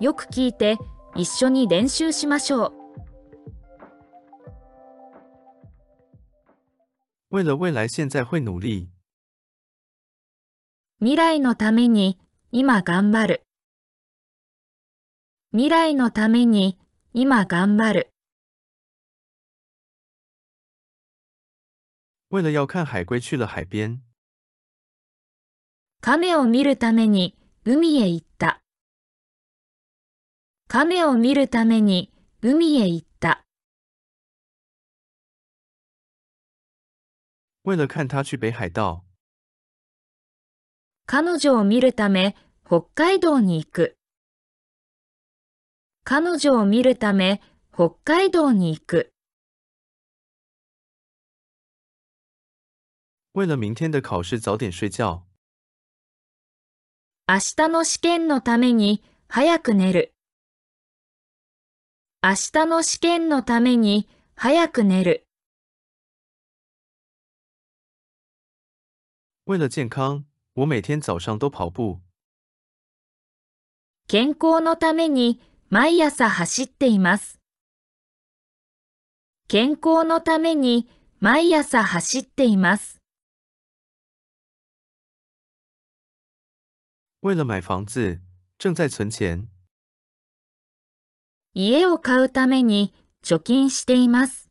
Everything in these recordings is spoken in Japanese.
よく聞いて一緒に練習しましょう。为了未来，现在会努力。未来のために今頑張る。未来のために今頑張る。为了要看海龟，去了海边。亀を見るために海へ行った。亀を見るために海へ行った。为了看他去北海道。彼女を見るため北海道に行く。彼女を見るため北海道に行く。为了明天的考试早点睡觉。明日の試験のために早く寝る。明日の試験のために早く寝る。为了健康，我每天早上都跑步。健康のために毎朝走っています。健康のために毎朝走っています。为了买房子，正在存钱。家を買うために貯金しています。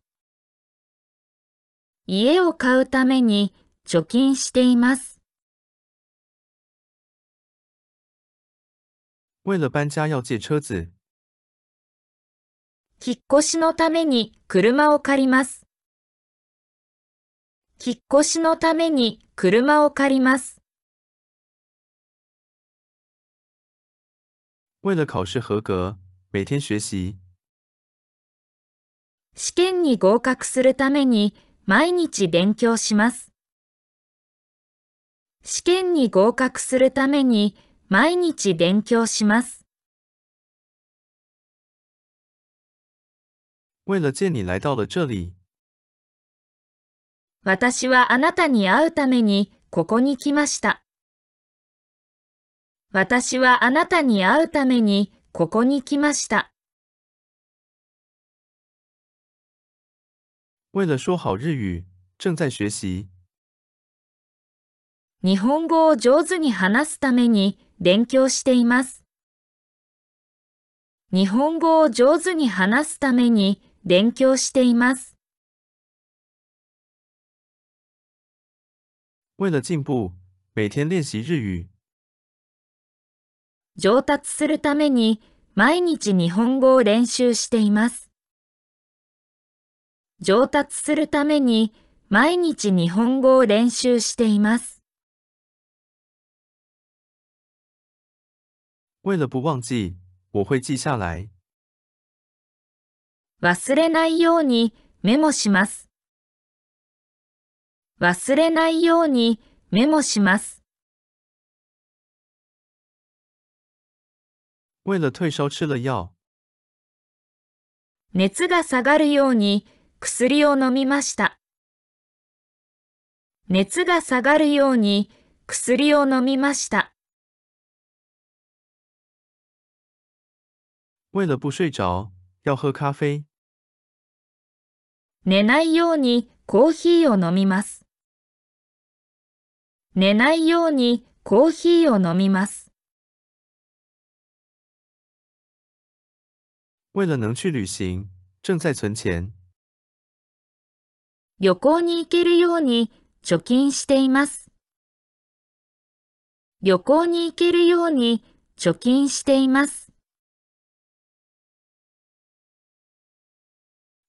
家を買うために貯金しています。为了搬家要借车子。引っ越しのために車を借ります。引っ越しのために車を借ります。为了考试合格，每天学习。試験に合格するために毎日勉強します。試験に合格するために毎日勉強します。为了见你来到了这里。私はあなたに会うためにここに来ました。私はあなたに会うためにここに来ました。为了说好日语，正在学习。日本語を上手に話すために勉強しています。日本語を上手に話すために勉強しています。为了进步，每天练习日语。上達するために毎日日本語を練習しています。上達するために毎日日本語を練習しています。为了不忘记，我会记下来。忘れないようにメモします。忘れないようにメモします。为了退烧吃了药。熱が下がるように薬を飲みました。熱が下がるように薬を飲みました。为了不睡着，要喝咖啡。寝ないようにコーヒーを飲みます。寝ないようにコーヒーを飲みます。为了能去旅行，正在存钱。旅行に行けるように貯金しています。旅行に行けるように貯金しています。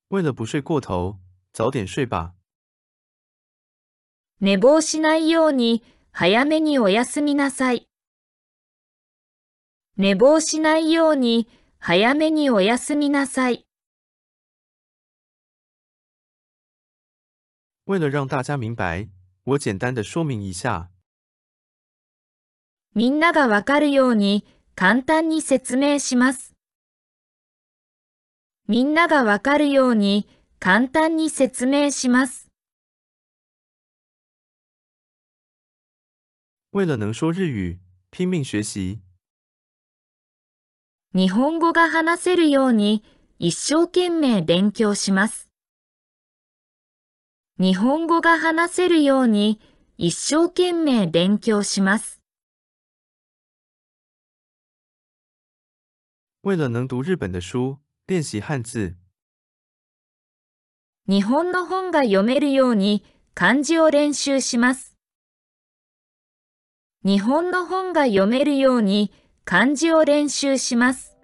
为了不睡过头，早点睡吧。寝坊しないように早めにお休みなさい。寝坊しないように早めにお休みなさい。为了让大家明白，我简单的说明一下。みんながわかるように簡単に説明します。みんながわかるように簡単に説明します。为了能说日语，拼命学习。日本語が話せるように一生懸命勉強します。日本語が話せるように一生懸命勉強します。为了能读日本的书，练习汉字。日本の本が読めるように漢字を練習します。日本の本が読めるように漢字を練習します。